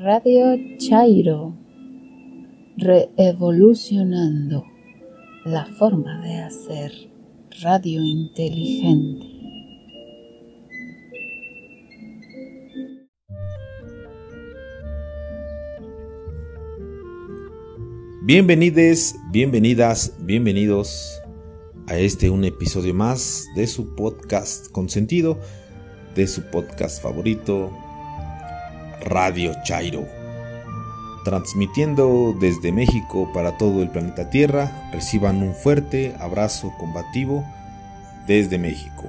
Radio Chairo, reevolucionando la forma de hacer radio inteligente. Bienvenides, bienvenidas, bienvenidos a este un episodio más de su podcast consentido, de su podcast favorito, Radio Chairo. Transmitiendo desde México para todo el planeta Tierra, reciban un fuerte abrazo combativo desde México.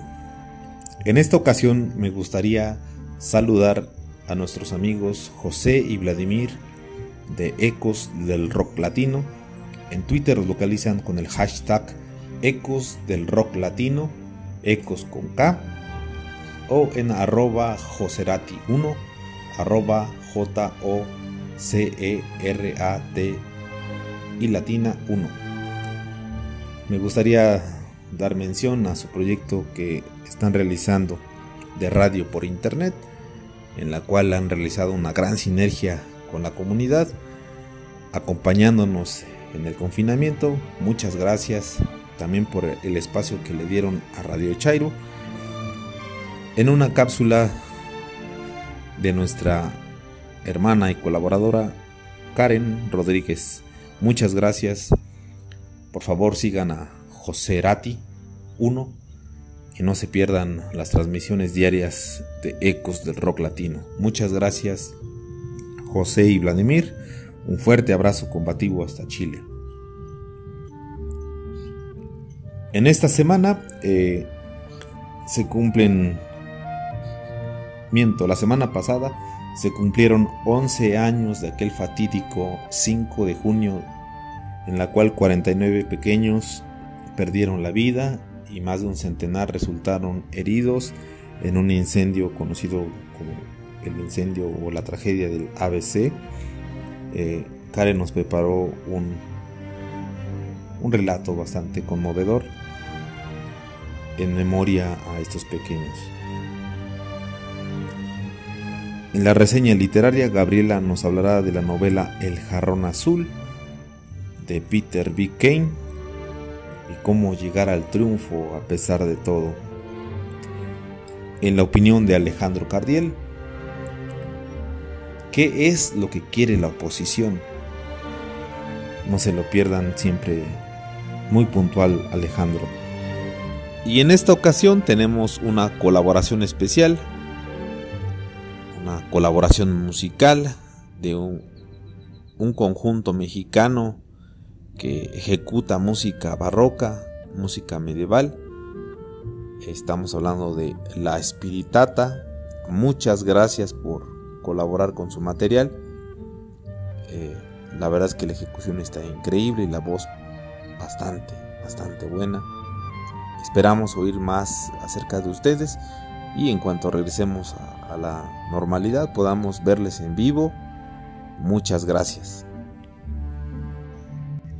En esta ocasión me gustaría saludar a nuestros amigos José y Vladimir de Ecos del Rock Latino. En Twitter los localizan con el hashtag Ecos del Rock Latino, Ecos con K, o en arroba Joserati1, arroba J-O-C-E-R-A-T y latina 1. Me gustaría dar mención a su proyecto que están realizando de radio por internet, en la cual han realizado una gran sinergia con la comunidad, acompañándonos en el confinamiento. Muchas gracias también por el espacio que le dieron a Radio Chairo. En una cápsula de nuestra hermana y colaboradora Karen Rodríguez. Muchas gracias. Por favor sigan a José Rati 1 y no se pierdan las transmisiones diarias de Ecos del Rock Latino. Muchas gracias José y Vladimir. Un fuerte abrazo combativo hasta Chile. En esta semana eh, se cumplen, miento, la semana pasada se cumplieron 11 años de aquel fatídico 5 de junio en la cual 49 pequeños perdieron la vida y más de un centenar resultaron heridos en un incendio conocido como el incendio o la tragedia del ABC, eh, Karen nos preparó un, un relato bastante conmovedor en memoria a estos pequeños. En la reseña literaria, Gabriela nos hablará de la novela El jarrón azul de Peter B. Kane y cómo llegar al triunfo a pesar de todo. En la opinión de Alejandro Cardiel, ¿Qué es lo que quiere la oposición? No se lo pierdan siempre muy puntual Alejandro. Y en esta ocasión tenemos una colaboración especial, una colaboración musical de un, un conjunto mexicano que ejecuta música barroca, música medieval. Estamos hablando de La Espiritata. Muchas gracias por colaborar con su material. Eh, la verdad es que la ejecución está increíble y la voz bastante, bastante buena. Esperamos oír más acerca de ustedes y en cuanto regresemos a, a la normalidad podamos verles en vivo. Muchas gracias.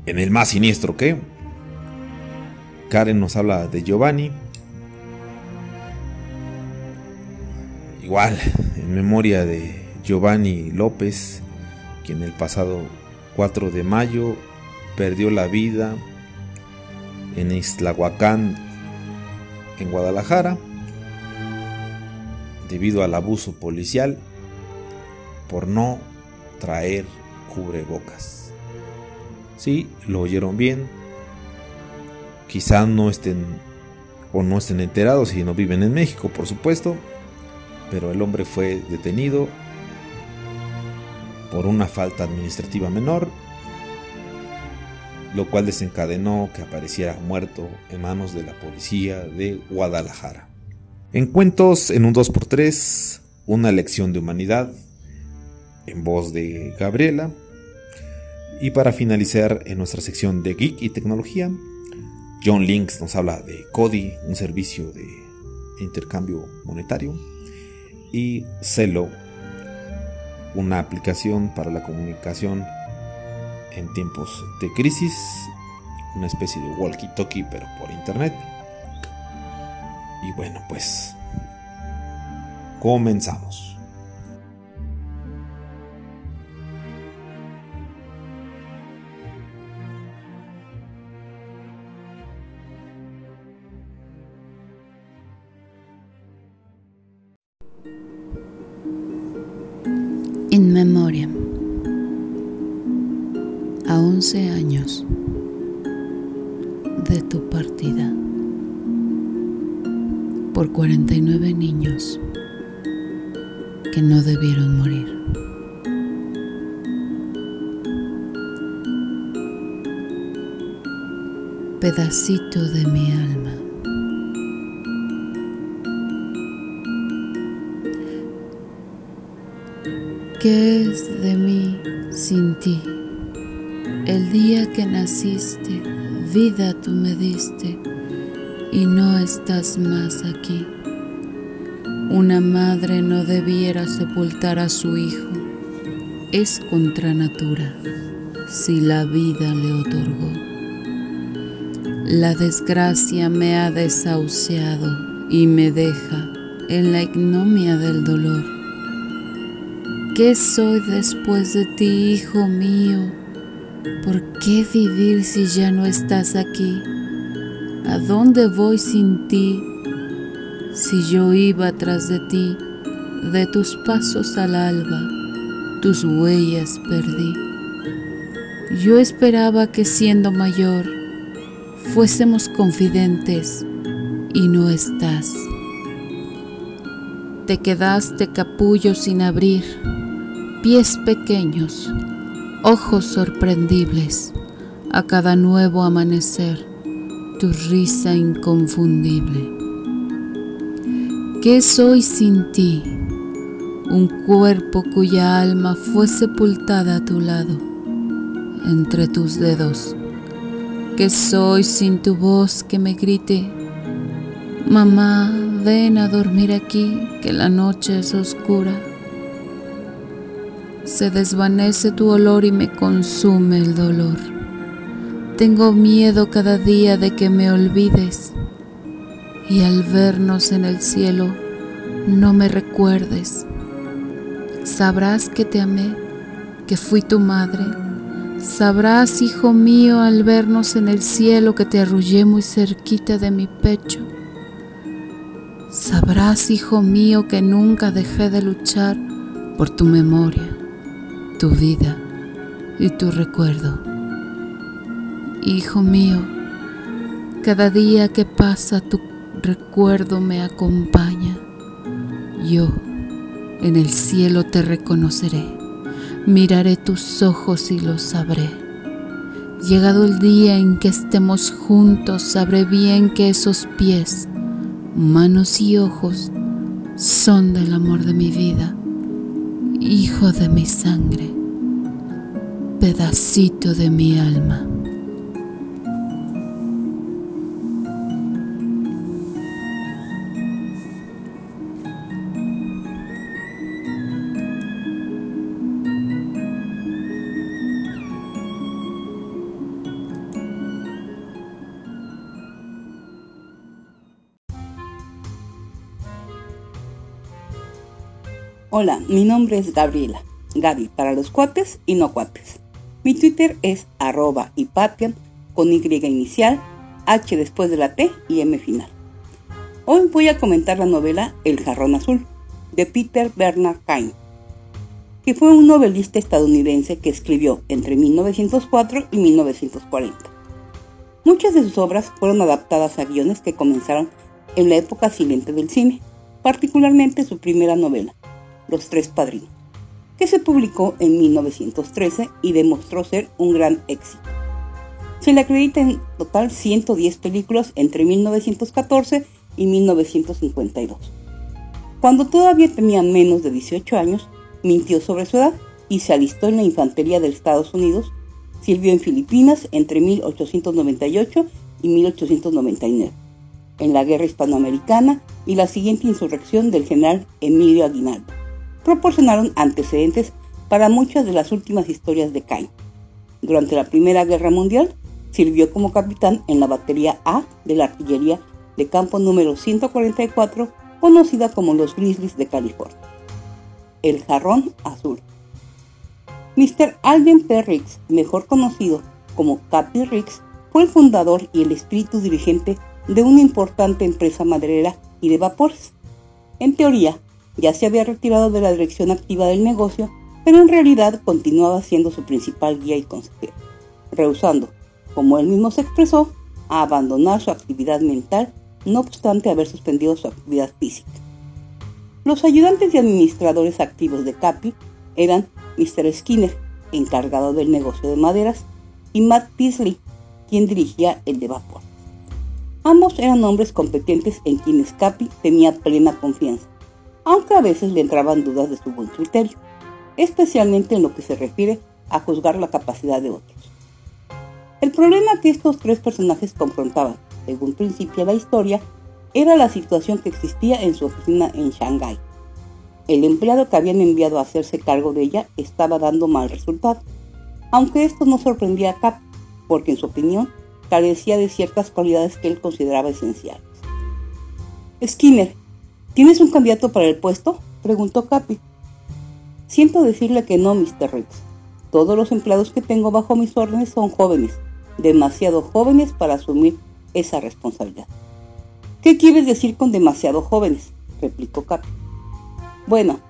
En el más siniestro que Karen nos habla de Giovanni. Igual, en memoria de Giovanni López, quien el pasado 4 de mayo perdió la vida en Islahuacán, en Guadalajara, debido al abuso policial por no traer cubrebocas. Sí, lo oyeron bien. Quizá no estén o no estén enterados si no viven en México, por supuesto, pero el hombre fue detenido por una falta administrativa menor, lo cual desencadenó que apareciera muerto en manos de la policía de Guadalajara. En cuentos en un 2x3, una lección de humanidad, en voz de Gabriela. Y para finalizar en nuestra sección de Geek y Tecnología, John Links nos habla de Cody, un servicio de intercambio monetario y Celo, una aplicación para la comunicación en tiempos de crisis, una especie de walkie-talkie pero por internet. Y bueno, pues comenzamos. In Memoriam. A 11 años de tu partida por 49 niños que no debieron morir. Pedacito de mi alma. ¿Qué es de mí sin ti? El día que naciste, vida tú me diste y no estás más aquí. Una madre no debiera sepultar a su hijo. Es contra natura si la vida le otorgó. La desgracia me ha desahuciado y me deja en la ignomia del dolor qué soy después de ti, hijo mío? ¿Por qué vivir si ya no estás aquí? ¿A dónde voy sin ti? Si yo iba tras de ti, de tus pasos al alba, tus huellas perdí. Yo esperaba que siendo mayor fuésemos confidentes y no estás. Te quedaste capullo sin abrir pies pequeños, ojos sorprendibles, a cada nuevo amanecer, tu risa inconfundible. ¿Qué soy sin ti? Un cuerpo cuya alma fue sepultada a tu lado, entre tus dedos. ¿Qué soy sin tu voz que me grite? Mamá, ven a dormir aquí, que la noche es oscura se desvanece tu olor y me consume el dolor. Tengo miedo cada día de que me olvides y al vernos en el cielo no me recuerdes. Sabrás que te amé, que fui tu madre. Sabrás, hijo mío, al vernos en el cielo que te arrullé muy cerquita de mi pecho. Sabrás, hijo mío, que nunca dejé de luchar por tu memoria tu vida y tu recuerdo. Hijo mío, cada día que pasa tu recuerdo me acompaña. Yo en el cielo te reconoceré, miraré tus ojos y lo sabré. Llegado el día en que estemos juntos, sabré bien que esos pies, manos y ojos son del amor de mi vida hijo de mi sangre, pedacito de mi alma. Hola, mi nombre es Gabriela, Gaby para los cuates y no cuates. Mi Twitter es arroba con Y inicial, H después de la T y M final. Hoy voy a comentar la novela El jarrón azul de Peter Bernard Kine, que fue un novelista estadounidense que escribió entre 1904 y 1940. Muchas de sus obras fueron adaptadas a guiones que comenzaron en la época silente del cine, particularmente su primera novela, los Tres Padrinos, que se publicó en 1913 y demostró ser un gran éxito. Se le acredita en total 110 películas entre 1914 y 1952. Cuando todavía tenía menos de 18 años, mintió sobre su edad y se alistó en la infantería de Estados Unidos. Sirvió en Filipinas entre 1898 y 1899, en la Guerra Hispanoamericana y la siguiente insurrección del general Emilio Aguinaldo proporcionaron antecedentes para muchas de las últimas historias de Cain. Durante la Primera Guerra Mundial, sirvió como capitán en la batería A de la artillería de campo número 144, conocida como los Grizzlies de California. El jarrón azul. Mr. Alden P. Riggs, mejor conocido como Capi Riggs, fue el fundador y el espíritu dirigente de una importante empresa maderera y de vapores. En teoría, ya se había retirado de la dirección activa del negocio pero en realidad continuaba siendo su principal guía y consejero, rehusando, como él mismo se expresó, a abandonar su actividad mental, no obstante haber suspendido su actividad física. Los ayudantes y administradores activos de Capi eran Mr. Skinner, encargado del negocio de maderas, y Matt Peasley, quien dirigía el de vapor. Ambos eran hombres competentes en quienes Capi tenía plena confianza, aunque a veces le entraban dudas de su buen criterio, especialmente en lo que se refiere a juzgar la capacidad de otros. El problema que estos tres personajes confrontaban, según principio de la historia, era la situación que existía en su oficina en Shanghái. El empleado que habían enviado a hacerse cargo de ella estaba dando mal resultado, aunque esto no sorprendía a Cap, porque en su opinión carecía de ciertas cualidades que él consideraba esenciales. Skinner, ¿tienes un candidato para el puesto? preguntó Capi. Siento decirle que no, Mr. Rex. Todos los empleados que tengo bajo mis órdenes son jóvenes, demasiado jóvenes para asumir esa responsabilidad. ¿Qué quieres decir con demasiado jóvenes? replicó Capi. Bueno,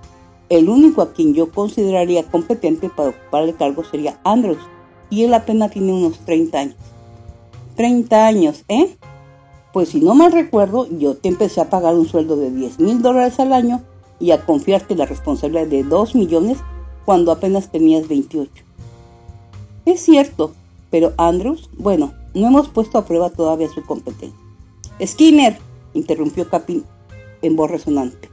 el único a quien yo consideraría competente para ocupar el cargo sería Andrews, y él apenas tiene unos 30 años. 30 años, ¿eh? Pues si no mal recuerdo, yo te empecé a pagar un sueldo de 10 mil dólares al año y a confiarte la responsabilidad de 2 millones cuando apenas tenías 28. Es cierto, pero Andrews, bueno, no hemos puesto a prueba todavía su competencia. Skinner, interrumpió Capin en voz resonante.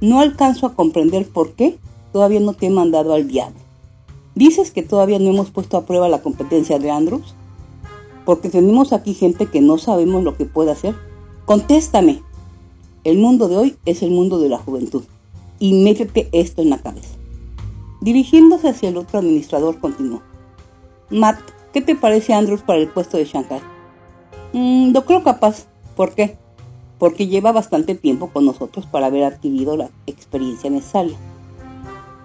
No alcanzo a comprender por qué todavía no te he mandado al diablo. ¿Dices que todavía no hemos puesto a prueba la competencia de Andrews? Porque tenemos aquí gente que no sabemos lo que puede hacer. Contéstame. El mundo de hoy es el mundo de la juventud. Y métete esto en la cabeza. Dirigiéndose hacia el otro administrador, continuó. Matt, ¿qué te parece Andrews para el puesto de Shanghai? Mm, lo creo capaz. ¿Por qué? Porque lleva bastante tiempo con nosotros para haber adquirido la experiencia necesaria.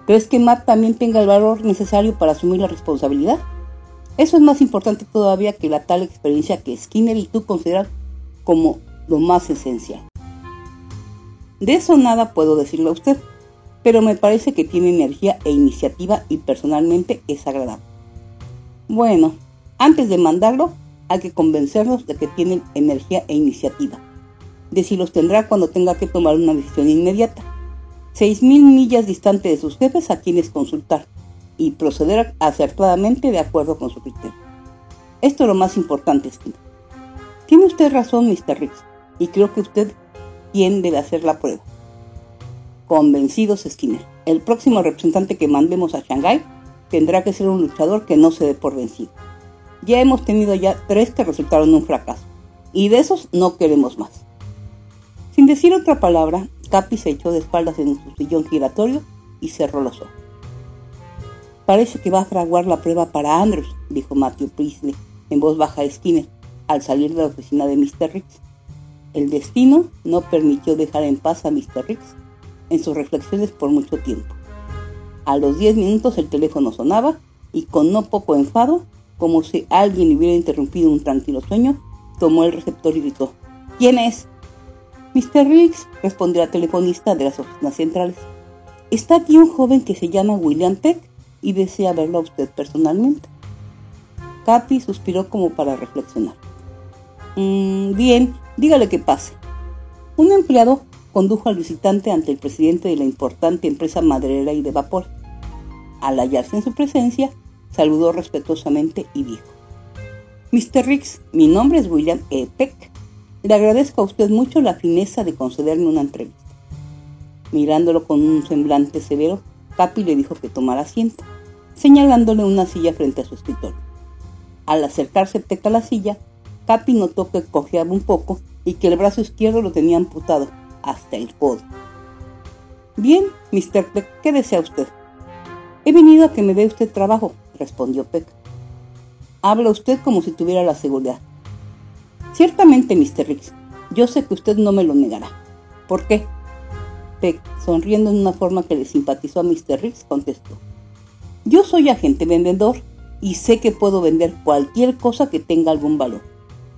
¿Crees que Matt también tenga el valor necesario para asumir la responsabilidad? Eso es más importante todavía que la tal experiencia que Skinner y tú consideran como lo más esencial. De eso nada puedo decirle a usted, pero me parece que tiene energía e iniciativa y personalmente es agradable. Bueno, antes de mandarlo, hay que convencernos de que tienen energía e iniciativa, de si los tendrá cuando tenga que tomar una decisión inmediata. Seis mil millas distante de sus jefes a quienes consultar y proceder acertadamente de acuerdo con su criterio. Esto es lo más importante, Skinner. Tiene usted razón, Mr. Riggs, y creo que usted quien debe hacer la prueba. Convencidos, Skinner. El próximo representante que mandemos a Shanghái tendrá que ser un luchador que no se dé por vencido. Ya hemos tenido ya tres que resultaron un fracaso, y de esos no queremos más. Sin decir otra palabra, Capi se echó de espaldas en su sillón giratorio y cerró los ojos. Parece que va a fraguar la prueba para Andrews, dijo Matthew Priestley en voz baja a Skinner al salir de la oficina de Mr. Riggs. El destino no permitió dejar en paz a Mr. Riggs en sus reflexiones por mucho tiempo. A los diez minutos el teléfono sonaba y con no poco enfado, como si alguien hubiera interrumpido un tranquilo sueño, tomó el receptor y gritó, ¿Quién es? Mr. Riggs, respondió la telefonista de las oficinas centrales. Está aquí un joven que se llama William Peck y desea verlo a usted personalmente. Capi suspiró como para reflexionar. Mm, bien, dígale que pase. Un empleado condujo al visitante ante el presidente de la importante empresa maderera y de vapor. Al hallarse en su presencia, saludó respetuosamente y dijo, Mr. Riggs, mi nombre es William E. Peck. Le agradezco a usted mucho la fineza de concederme una entrevista. Mirándolo con un semblante severo, Capi le dijo que tomara asiento, señalándole una silla frente a su escritorio. Al acercarse Peck a la silla, Capi notó que cojeaba un poco y que el brazo izquierdo lo tenía amputado, hasta el codo. Bien, Mr. Peck, ¿qué desea usted? He venido a que me dé usted trabajo, respondió Peck. Habla usted como si tuviera la seguridad. Ciertamente, Mr. Riggs, yo sé que usted no me lo negará. ¿Por qué? Peck, sonriendo en una forma que le simpatizó a Mr. Riggs, contestó. Yo soy agente vendedor y sé que puedo vender cualquier cosa que tenga algún valor,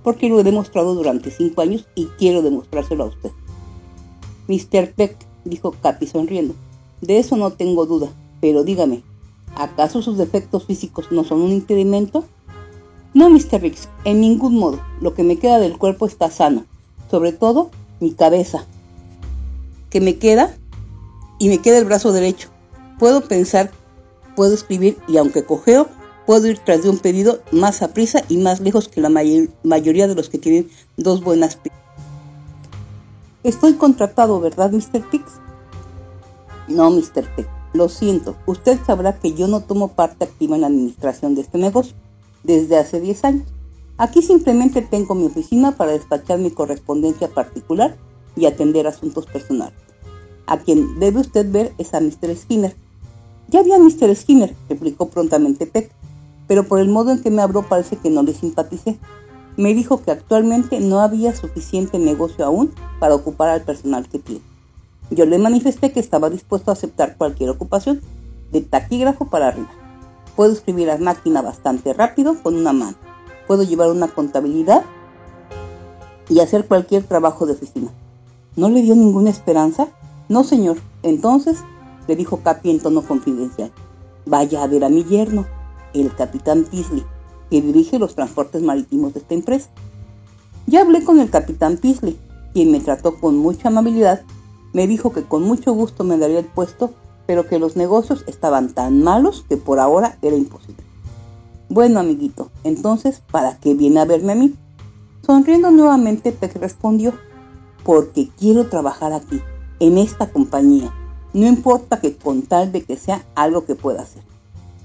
porque lo he demostrado durante cinco años y quiero demostrárselo a usted. Mr. Peck, dijo Capi sonriendo, de eso no tengo duda. Pero dígame, ¿acaso sus defectos físicos no son un impedimento? No, Mr. Riggs, en ningún modo. Lo que me queda del cuerpo está sano. Sobre todo mi cabeza. Me queda y me queda el brazo derecho. Puedo pensar, puedo escribir y aunque cojeo, puedo ir tras de un pedido más a prisa y más lejos que la mayoría de los que tienen dos buenas piernas. Estoy contratado, ¿verdad, Mr. Pix? No, Mr. Peck. Lo siento. Usted sabrá que yo no tomo parte activa en la administración de este negocio desde hace 10 años. Aquí simplemente tengo mi oficina para despachar mi correspondencia particular y atender asuntos personales. A quien debe usted ver es a Mr. Skinner. Ya vi a Mr. Skinner, replicó prontamente Peck, pero por el modo en que me habló parece que no le simpaticé. Me dijo que actualmente no había suficiente negocio aún para ocupar al personal que tiene. Yo le manifesté que estaba dispuesto a aceptar cualquier ocupación, de taquígrafo para arriba. Puedo escribir a máquina bastante rápido con una mano. Puedo llevar una contabilidad y hacer cualquier trabajo de oficina. ¿No le dio ninguna esperanza? No, señor. Entonces, le dijo Capi en tono confidencial, vaya a ver a mi yerno, el capitán Pisley, que dirige los transportes marítimos de esta empresa. Ya hablé con el capitán Pisley, quien me trató con mucha amabilidad, me dijo que con mucho gusto me daría el puesto, pero que los negocios estaban tan malos que por ahora era imposible. Bueno, amiguito, entonces, ¿para qué viene a verme a mí? Sonriendo nuevamente, Peck respondió, porque quiero trabajar aquí en esta compañía. No importa que con tal de que sea algo que pueda hacer.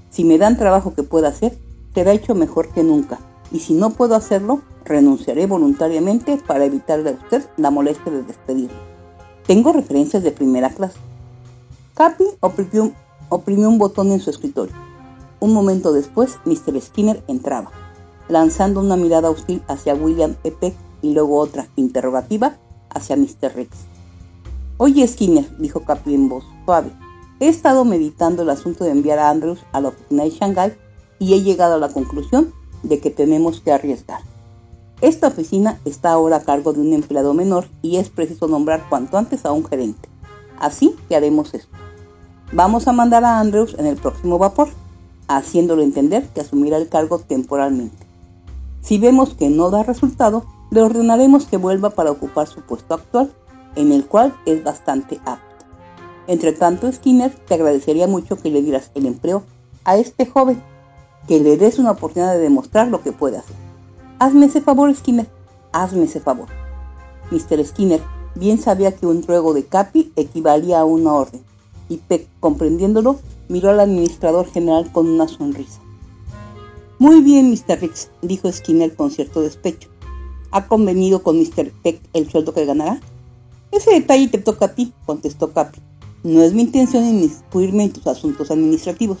Si me dan trabajo que pueda hacer, será hecho mejor que nunca. Y si no puedo hacerlo, renunciaré voluntariamente para evitarle a usted la molestia de despedirme. Tengo referencias de primera clase. Capi oprimió, un botón en su escritorio. Un momento después, Mr. Skinner entraba, lanzando una mirada hostil hacia William E. Peck y luego otra interrogativa hacia Mr. Rex. Oye, Skinner, dijo Capi en voz suave, he estado meditando el asunto de enviar a Andrews a la oficina de Shanghai y he llegado a la conclusión de que tenemos que arriesgar. Esta oficina está ahora a cargo de un empleado menor y es preciso nombrar cuanto antes a un gerente. Así que haremos esto. Vamos a mandar a Andrews en el próximo vapor, haciéndolo entender que asumirá el cargo temporalmente. Si vemos que no da resultado, le ordenaremos que vuelva para ocupar su puesto actual en el cual es bastante apto. Entre tanto, Skinner, te agradecería mucho que le dieras el empleo a este joven, que le des una oportunidad de demostrar lo que puede hacer. Hazme ese favor, Skinner, hazme ese favor. Mr. Skinner bien sabía que un ruego de Capi equivalía a una orden, y Peck, comprendiéndolo, miró al administrador general con una sonrisa. Muy bien, Mr. Rix, dijo Skinner con cierto despecho. ¿Ha convenido con Mr. Peck el sueldo que ganará? Ese detalle te toca a ti, contestó Capi. No es mi intención inmiscuirme en tus asuntos administrativos.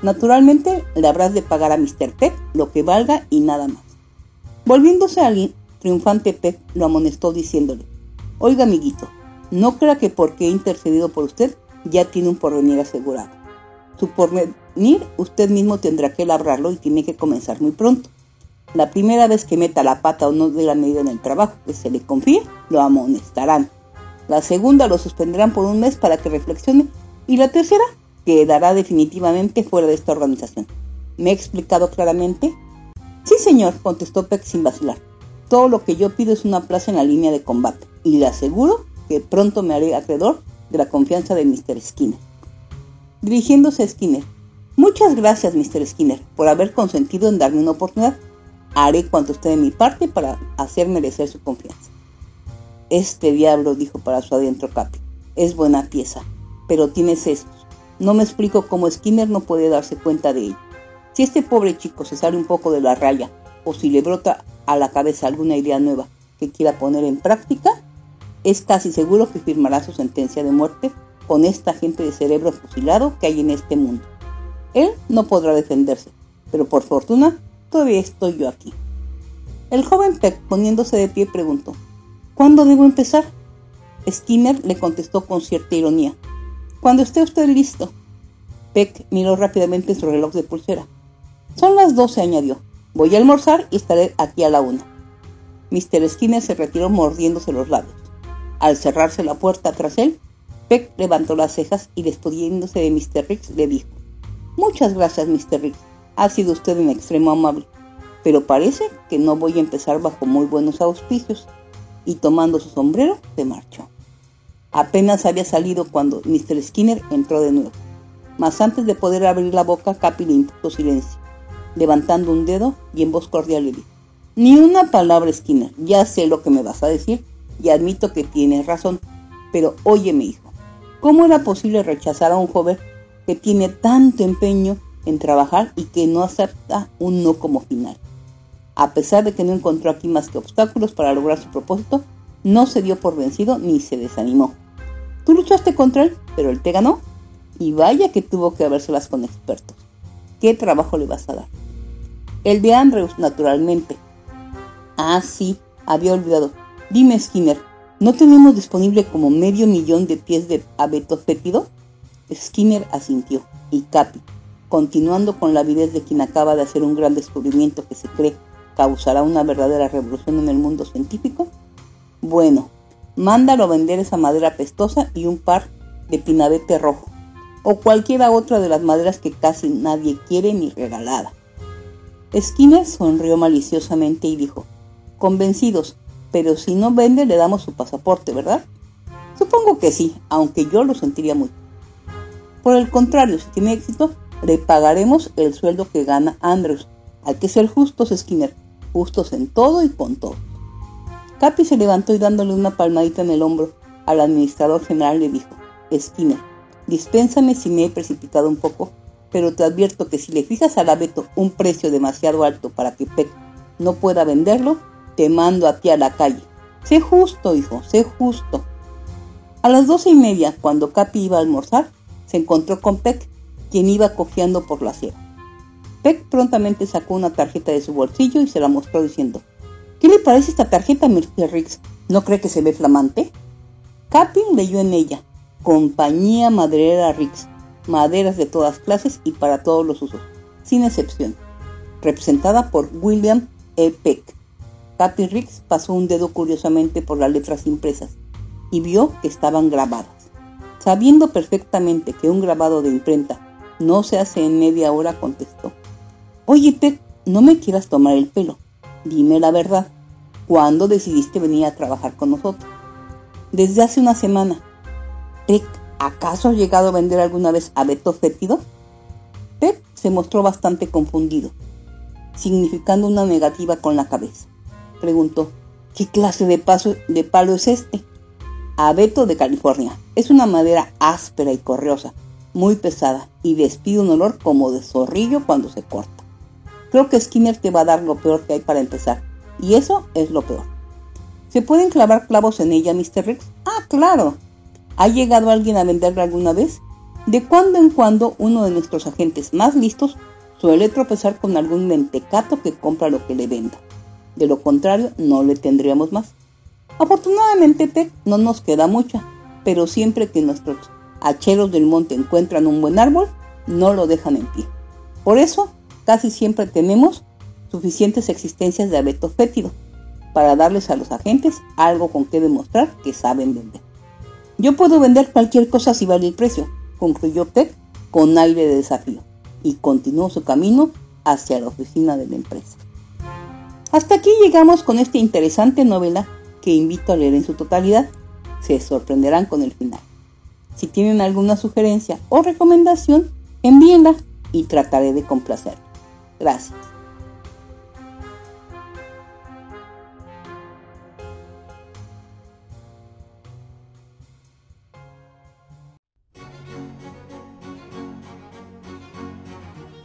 Naturalmente, le habrás de pagar a Mr. Peck lo que valga y nada más. Volviéndose a alguien, triunfante Peck lo amonestó diciéndole, Oiga, amiguito, no crea que porque he intercedido por usted ya tiene un porvenir asegurado. Su porvenir usted mismo tendrá que labrarlo y tiene que comenzar muy pronto. La primera vez que meta la pata o no dé la medida en el trabajo que se le confíe, lo amonestarán. La segunda lo suspenderán por un mes para que reflexione. Y la tercera quedará definitivamente fuera de esta organización. ¿Me he explicado claramente? Sí, señor, contestó Peck sin vacilar. Todo lo que yo pido es una plaza en la línea de combate. Y le aseguro que pronto me haré acreedor de la confianza de Mr. Skinner. Dirigiéndose a Skinner. Muchas gracias, Mr. Skinner, por haber consentido en darme una oportunidad. Haré cuanto esté de mi parte para hacer merecer su confianza. Este diablo, dijo para su adentro Capi, es buena pieza, pero tiene sesgos. No me explico cómo Skinner no puede darse cuenta de ello. Si este pobre chico se sale un poco de la raya, o si le brota a la cabeza alguna idea nueva que quiera poner en práctica, es casi seguro que firmará su sentencia de muerte con esta gente de cerebro fusilado que hay en este mundo. Él no podrá defenderse, pero por fortuna todavía estoy yo aquí. El joven Peck, poniéndose de pie, preguntó, ¿Cuándo debo empezar? Skinner le contestó con cierta ironía. Cuando esté usted listo. Peck miró rápidamente su reloj de pulsera. Son las doce, añadió. Voy a almorzar y estaré aquí a la una. Mr. Skinner se retiró mordiéndose los labios. Al cerrarse la puerta tras él, Peck levantó las cejas y despidiéndose de Mr. Riggs le dijo, Muchas gracias, Mr. Riggs. Ha sido usted en extremo amable, pero parece que no voy a empezar bajo muy buenos auspicios. Y tomando su sombrero, se marchó. Apenas había salido cuando Mr. Skinner entró de nuevo. Mas antes de poder abrir la boca, Capi le impuso silencio, levantando un dedo y en voz cordial le dijo, Ni una palabra, Skinner, ya sé lo que me vas a decir y admito que tienes razón, pero óyeme, hijo, ¿cómo era posible rechazar a un joven que tiene tanto empeño en trabajar y que no acepta un no como final? A pesar de que no encontró aquí más que obstáculos para lograr su propósito, no se dio por vencido ni se desanimó. Tú luchaste contra él, pero él te ganó. Y vaya que tuvo que habérselas con expertos. ¿Qué trabajo le vas a dar? El de Andrews, naturalmente. Ah, sí, había olvidado. Dime, Skinner, ¿no tenemos disponible como medio millón de pies de abeto fétido? Skinner asintió, y Capi, continuando con la avidez de quien acaba de hacer un gran descubrimiento que se cree causará una verdadera revolución en el mundo científico, bueno, mándalo a vender esa madera pestosa y un par de pinabete rojo, o cualquiera otra de las maderas que casi nadie quiere ni regalada. Skinner sonrió maliciosamente y dijo, convencidos, pero si no vende le damos su pasaporte, ¿verdad? Supongo que sí, aunque yo lo sentiría mucho. Por el contrario, si tiene éxito, le pagaremos el sueldo que gana Andrews. Hay que ser justos, Skinner, justos en todo y con todo. Capi se levantó y dándole una palmadita en el hombro al administrador general le dijo, Skinner, dispénsame si me he precipitado un poco, pero te advierto que si le fijas al abeto un precio demasiado alto para que Peck no pueda venderlo, te mando a ti a la calle. Sé justo, hijo, sé justo. A las doce y media, cuando Capi iba a almorzar, se encontró con Peck, quien iba cojeando por la sierra. Peck prontamente sacó una tarjeta de su bolsillo y se la mostró diciendo, ¿Qué le parece esta tarjeta, Mr. Riggs? ¿No cree que se ve flamante? Capi leyó en ella, Compañía Maderera Riggs, maderas de todas clases y para todos los usos, sin excepción, representada por William E. Peck. Capi Riggs pasó un dedo curiosamente por las letras impresas y vio que estaban grabadas. Sabiendo perfectamente que un grabado de imprenta no se hace en media hora, contestó, Oye, Peck, no me quieras tomar el pelo. Dime la verdad, ¿cuándo decidiste venir a trabajar con nosotros? Desde hace una semana. Peck, ¿acaso has llegado a vender alguna vez abeto fétido? Peck se mostró bastante confundido, significando una negativa con la cabeza. Preguntó, ¿qué clase de, paso, de palo es este? Abeto de California. Es una madera áspera y correosa, muy pesada y despide un olor como de zorrillo cuando se corta. Creo que Skinner te va a dar lo peor que hay para empezar. Y eso es lo peor. ¿Se pueden clavar clavos en ella, Mr. Riggs? Ah, claro. ¿Ha llegado alguien a venderla alguna vez? De cuando en cuando uno de nuestros agentes más listos suele tropezar con algún mentecato que compra lo que le venda. De lo contrario, no le tendríamos más. Afortunadamente, Peck, no nos queda mucha, pero siempre que nuestros hacheros del monte encuentran un buen árbol, no lo dejan en pie. Por eso, casi siempre tenemos suficientes existencias de abeto fétido para darles a los agentes algo con que demostrar que saben vender. Yo puedo vender cualquier cosa si vale el precio, concluyó Peck con aire de desafío y continuó su camino hacia la oficina de la empresa. Hasta aquí llegamos con esta interesante novela que invito a leer en su totalidad. Se sorprenderán con el final. Si tienen alguna sugerencia o recomendación, envíenla y trataré de complacerla. Gracias.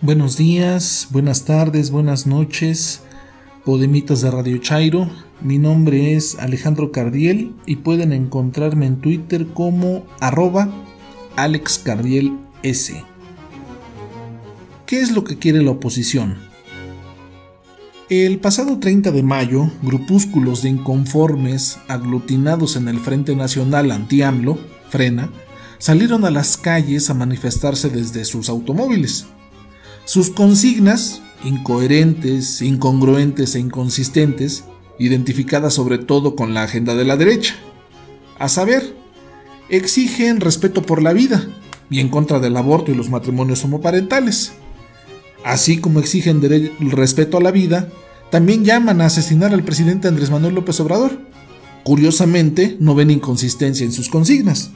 Buenos días, buenas tardes, buenas noches, podemitas de Radio Chairo. Mi nombre es Alejandro Cardiel y pueden encontrarme en Twitter como arroba AlexCardielS. ¿Qué es lo que quiere la oposición? El pasado 30 de mayo, grupúsculos de inconformes aglutinados en el Frente Nacional Anti-AMLO, Frena, salieron a las calles a manifestarse desde sus automóviles. Sus consignas, incoherentes, incongruentes e inconsistentes, identificadas sobre todo con la agenda de la derecha, a saber, exigen respeto por la vida y en contra del aborto y los matrimonios homoparentales. Así como exigen el respeto a la vida, también llaman a asesinar al presidente Andrés Manuel López Obrador. Curiosamente, no ven inconsistencia en sus consignas.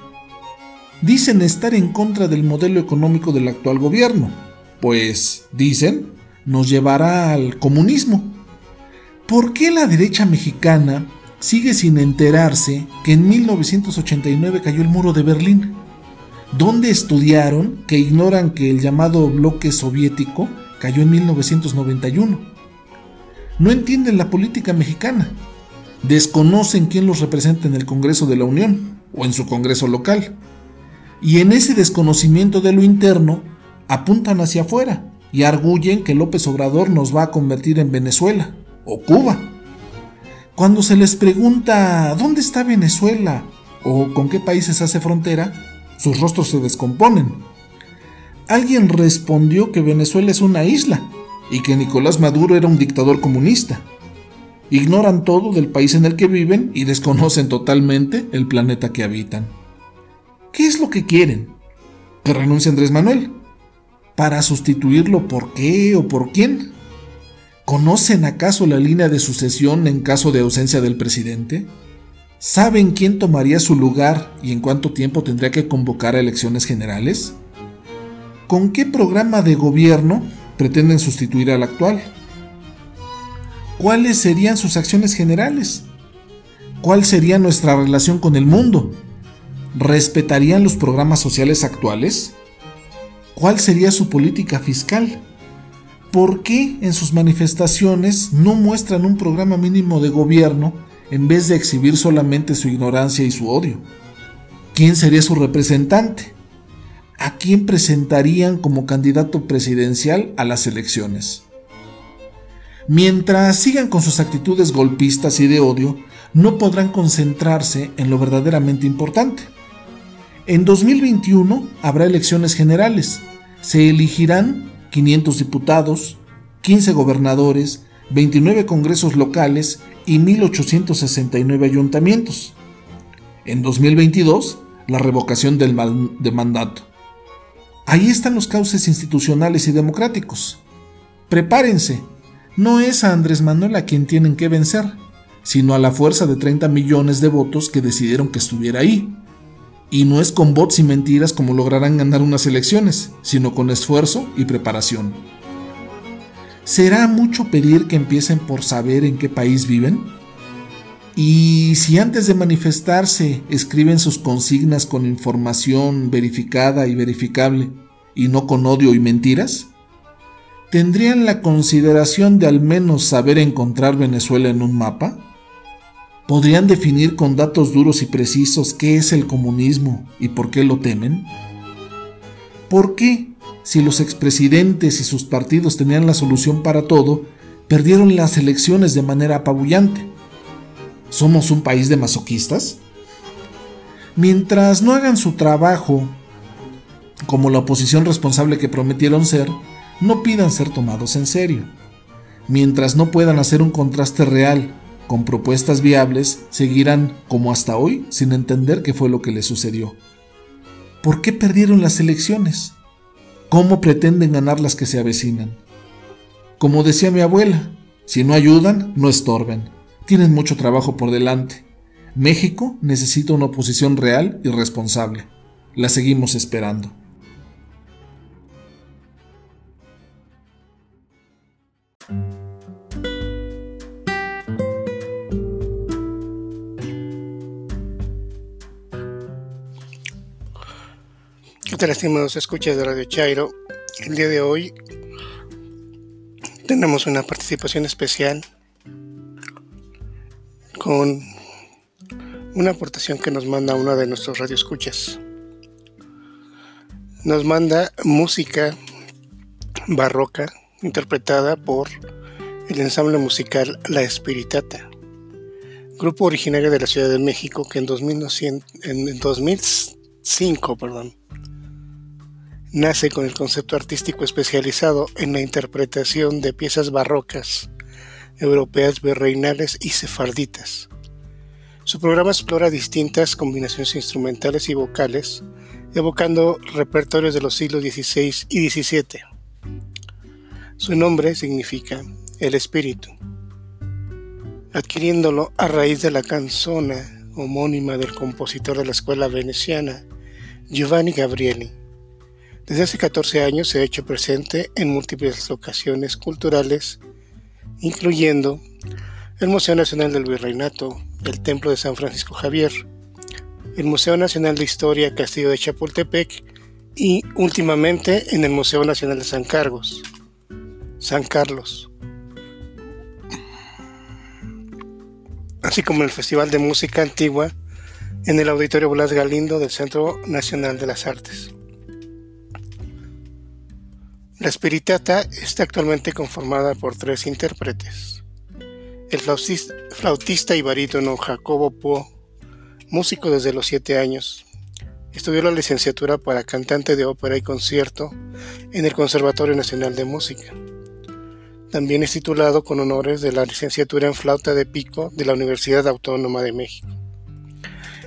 Dicen estar en contra del modelo económico del actual gobierno, pues, dicen, nos llevará al comunismo. ¿Por qué la derecha mexicana sigue sin enterarse que en 1989 cayó el muro de Berlín? ¿Dónde estudiaron que ignoran que el llamado bloque soviético cayó en 1991? No entienden la política mexicana. Desconocen quién los representa en el Congreso de la Unión o en su Congreso local. Y en ese desconocimiento de lo interno, apuntan hacia afuera y arguyen que López Obrador nos va a convertir en Venezuela o Cuba. Cuando se les pregunta ¿dónde está Venezuela? o con qué países hace frontera, sus rostros se descomponen. Alguien respondió que Venezuela es una isla y que Nicolás Maduro era un dictador comunista. Ignoran todo del país en el que viven y desconocen totalmente el planeta que habitan. ¿Qué es lo que quieren? ¿Que renuncie Andrés Manuel? ¿Para sustituirlo por qué o por quién? ¿Conocen acaso la línea de sucesión en caso de ausencia del presidente? ¿Saben quién tomaría su lugar y en cuánto tiempo tendría que convocar a elecciones generales? ¿Con qué programa de gobierno pretenden sustituir al actual? ¿Cuáles serían sus acciones generales? ¿Cuál sería nuestra relación con el mundo? ¿Respetarían los programas sociales actuales? ¿Cuál sería su política fiscal? ¿Por qué en sus manifestaciones no muestran un programa mínimo de gobierno en vez de exhibir solamente su ignorancia y su odio? ¿Quién sería su representante? ¿A quién presentarían como candidato presidencial a las elecciones? Mientras sigan con sus actitudes golpistas y de odio, no podrán concentrarse en lo verdaderamente importante. En 2021 habrá elecciones generales. Se elegirán 500 diputados, 15 gobernadores, 29 congresos locales y 1.869 ayuntamientos. En 2022, la revocación del de mandato. Ahí están los cauces institucionales y democráticos. Prepárense, no es a Andrés Manuel a quien tienen que vencer, sino a la fuerza de 30 millones de votos que decidieron que estuviera ahí. Y no es con bots y mentiras como lograrán ganar unas elecciones, sino con esfuerzo y preparación. ¿Será mucho pedir que empiecen por saber en qué país viven? Y si antes de manifestarse escriben sus consignas con información verificada y verificable, y no con odio y mentiras, ¿tendrían la consideración de al menos saber encontrar Venezuela en un mapa? ¿Podrían definir con datos duros y precisos qué es el comunismo y por qué lo temen? ¿Por qué si los expresidentes y sus partidos tenían la solución para todo, perdieron las elecciones de manera apabullante. ¿Somos un país de masoquistas? Mientras no hagan su trabajo como la oposición responsable que prometieron ser, no pidan ser tomados en serio. Mientras no puedan hacer un contraste real con propuestas viables, seguirán, como hasta hoy, sin entender qué fue lo que les sucedió. ¿Por qué perdieron las elecciones? ¿Cómo pretenden ganar las que se avecinan? Como decía mi abuela, si no ayudan, no estorben. Tienen mucho trabajo por delante. México necesita una oposición real y responsable. La seguimos esperando. Tal, estimados escuchas de Radio Chairo? El día de hoy tenemos una participación especial con una aportación que nos manda uno de nuestros radioescuchas. Nos manda música barroca interpretada por el ensamble musical La Espiritata, grupo originario de la Ciudad de México que en, 2005 perdón, nace con el concepto artístico especializado en la interpretación de piezas barrocas, europeas virreinales y sefarditas. Su programa explora distintas combinaciones instrumentales y vocales, evocando repertorios de los siglos XVI y XVII. Su nombre significa el espíritu, adquiriéndolo a raíz de la canzona homónima del compositor de la escuela veneciana, Giovanni Gabrieli. Desde hace 14 años se ha hecho presente en múltiples locaciones culturales, incluyendo el Museo Nacional del Virreinato, el Templo de San Francisco Javier, el Museo Nacional de Historia Castillo de Chapultepec y últimamente en el Museo Nacional de San Carlos. San Carlos. Así como el Festival de Música Antigua en el Auditorio Blas Galindo del Centro Nacional de las Artes. La Spiritata está actualmente conformada por tres intérpretes. El flautista y barítono Jacobo Po, músico desde los siete años, estudió la licenciatura para cantante de ópera y concierto en el Conservatorio Nacional de Música. También es titulado con honores de la licenciatura en flauta de pico de la Universidad Autónoma de México.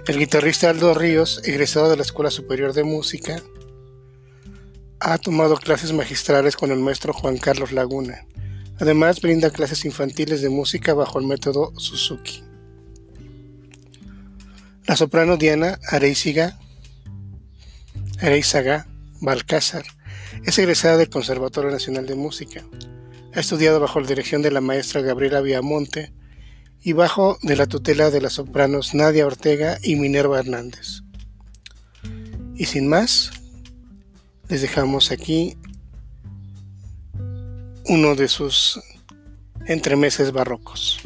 El guitarrista Aldo Ríos, egresado de la Escuela Superior de Música, ha tomado clases magistrales con el maestro Juan Carlos Laguna. Además, brinda clases infantiles de música bajo el método Suzuki. La soprano Diana Areizaga, Areizaga Balcázar es egresada del Conservatorio Nacional de Música. Ha estudiado bajo la dirección de la maestra Gabriela Viamonte y bajo de la tutela de las sopranos Nadia Ortega y Minerva Hernández. Y sin más, les dejamos aquí uno de sus entremeses barrocos.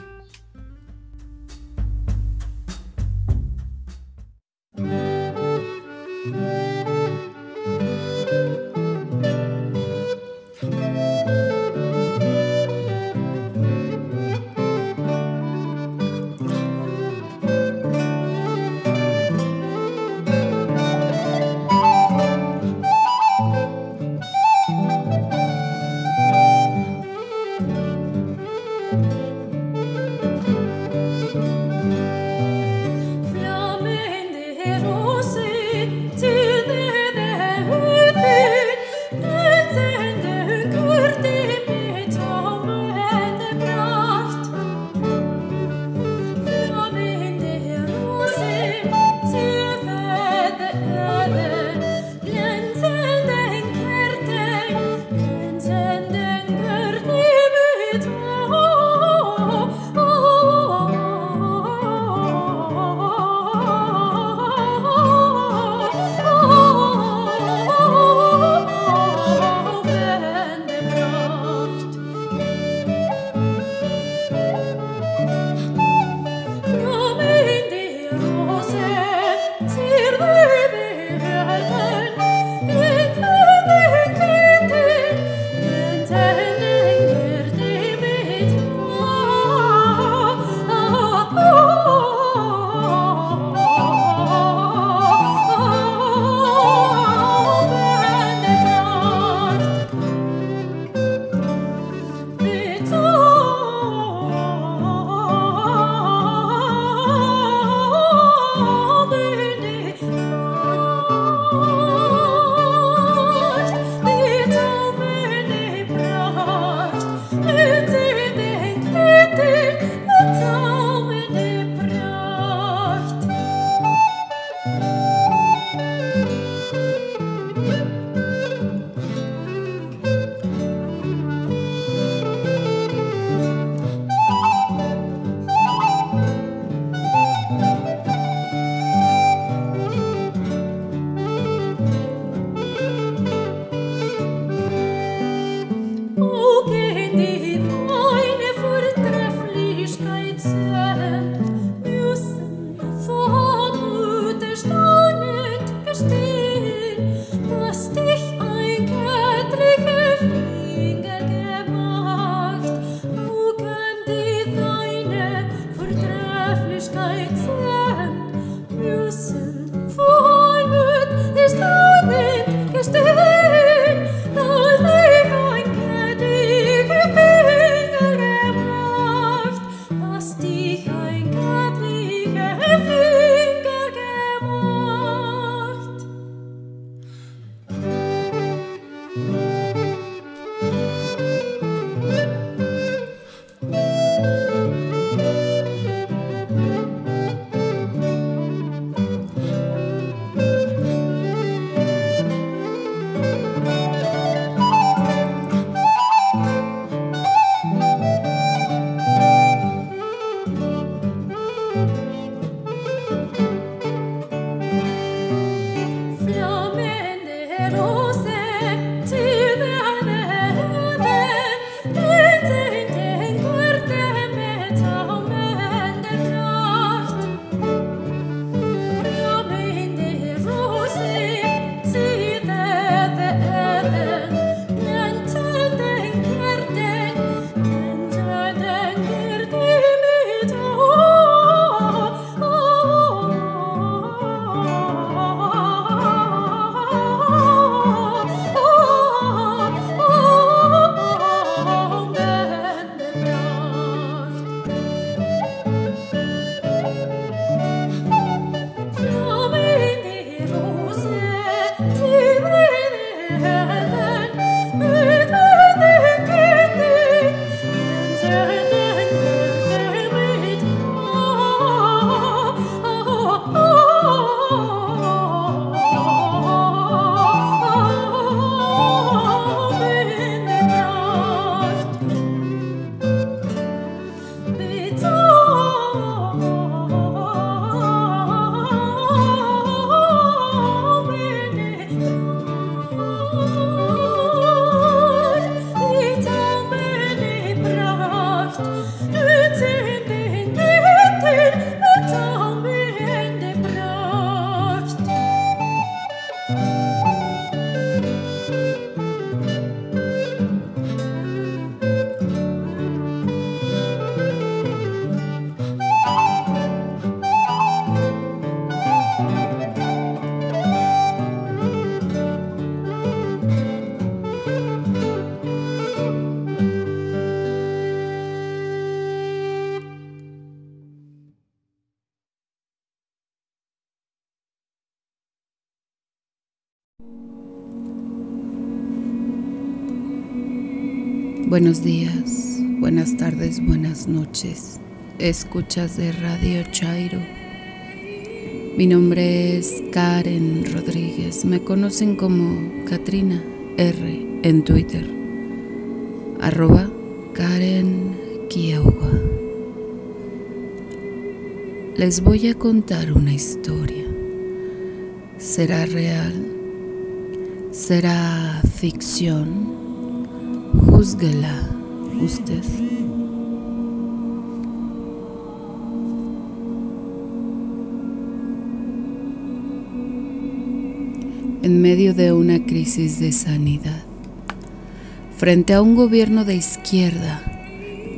Buenos días, buenas tardes, buenas noches. Escuchas de Radio Chairo. Mi nombre es Karen Rodríguez. Me conocen como Katrina R en Twitter. Arroba Karen Kiauga. Les voy a contar una historia. ¿Será real? ¿Será ficción? Júzguela usted. En medio de una crisis de sanidad, frente a un gobierno de izquierda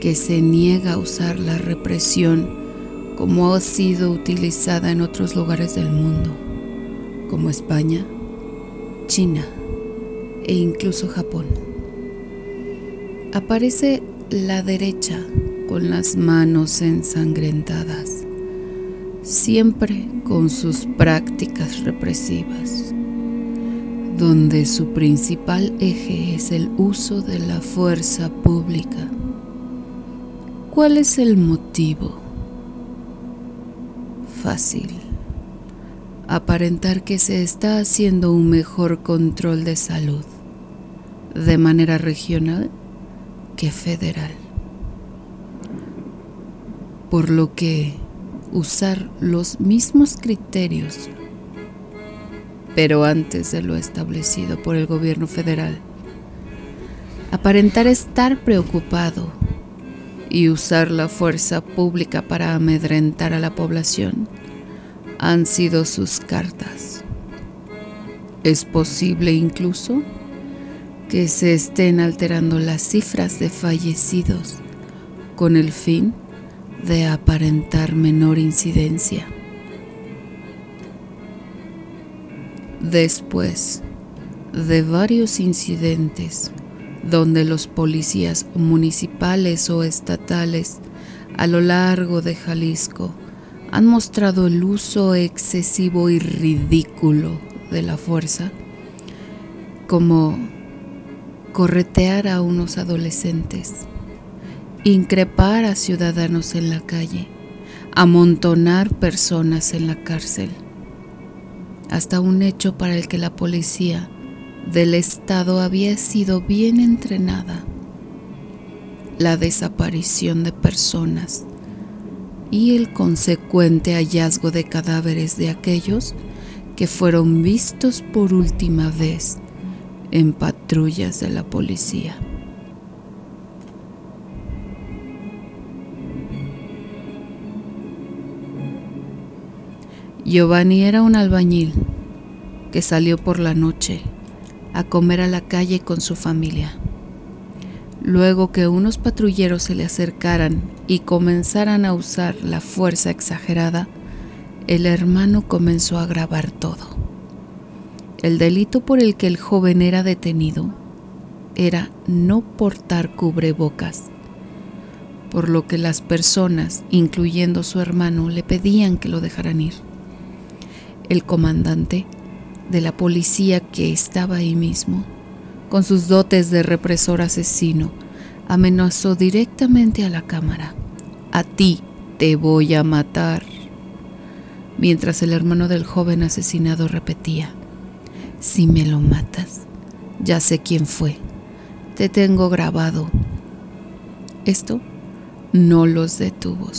que se niega a usar la represión como ha sido utilizada en otros lugares del mundo, como España, China e incluso Japón aparece la derecha con las manos ensangrentadas, siempre con sus prácticas represivas, donde su principal eje es el uso de la fuerza pública. ¿Cuál es el motivo? Fácil. Aparentar que se está haciendo un mejor control de salud de manera regional que federal. Por lo que usar los mismos criterios, pero antes de lo establecido por el gobierno federal, aparentar estar preocupado y usar la fuerza pública para amedrentar a la población han sido sus cartas. Es posible incluso que se estén alterando las cifras de fallecidos con el fin de aparentar menor incidencia. Después de varios incidentes donde los policías municipales o estatales a lo largo de Jalisco han mostrado el uso excesivo y ridículo de la fuerza como corretear a unos adolescentes, increpar a ciudadanos en la calle, amontonar personas en la cárcel, hasta un hecho para el que la policía del Estado había sido bien entrenada, la desaparición de personas y el consecuente hallazgo de cadáveres de aquellos que fueron vistos por última vez en patrullas de la policía. Giovanni era un albañil que salió por la noche a comer a la calle con su familia. Luego que unos patrulleros se le acercaran y comenzaran a usar la fuerza exagerada, el hermano comenzó a grabar todo. El delito por el que el joven era detenido era no portar cubrebocas, por lo que las personas, incluyendo su hermano, le pedían que lo dejaran ir. El comandante de la policía que estaba ahí mismo, con sus dotes de represor asesino, amenazó directamente a la cámara. A ti te voy a matar. Mientras el hermano del joven asesinado repetía, si me lo matas, ya sé quién fue. Te tengo grabado. Esto no los detuvo.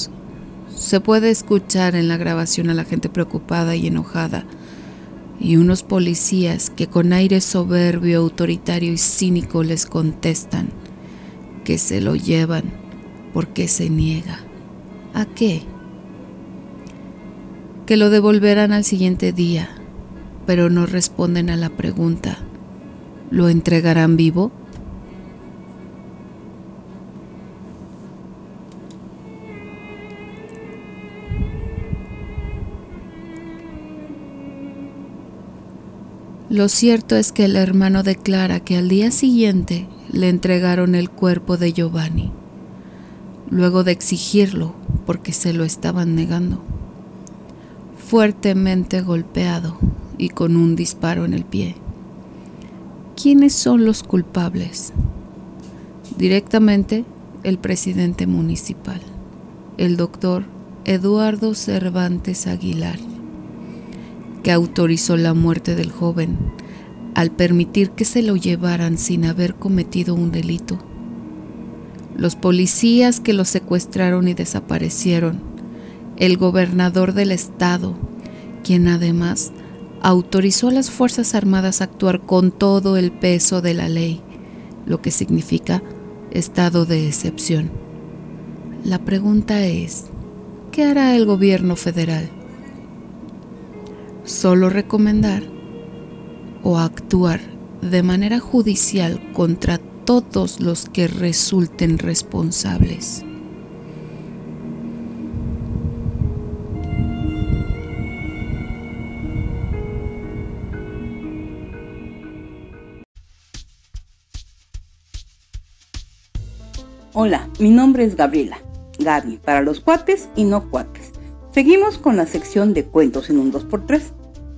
Se puede escuchar en la grabación a la gente preocupada y enojada y unos policías que con aire soberbio, autoritario y cínico les contestan que se lo llevan porque se niega. ¿A qué? Que lo devolverán al siguiente día, pero no responden a la pregunta. ¿Lo entregarán vivo? Lo cierto es que el hermano declara que al día siguiente le entregaron el cuerpo de Giovanni, luego de exigirlo porque se lo estaban negando, fuertemente golpeado y con un disparo en el pie. ¿Quiénes son los culpables? Directamente el presidente municipal, el doctor Eduardo Cervantes Aguilar que autorizó la muerte del joven al permitir que se lo llevaran sin haber cometido un delito. Los policías que lo secuestraron y desaparecieron, el gobernador del estado, quien además autorizó a las Fuerzas Armadas a actuar con todo el peso de la ley, lo que significa estado de excepción. La pregunta es, ¿qué hará el gobierno federal? solo recomendar o actuar de manera judicial contra todos los que resulten responsables. Hola, mi nombre es Gabriela. Gaby, para los cuates y no cuates. Seguimos con la sección de cuentos en un 2x3.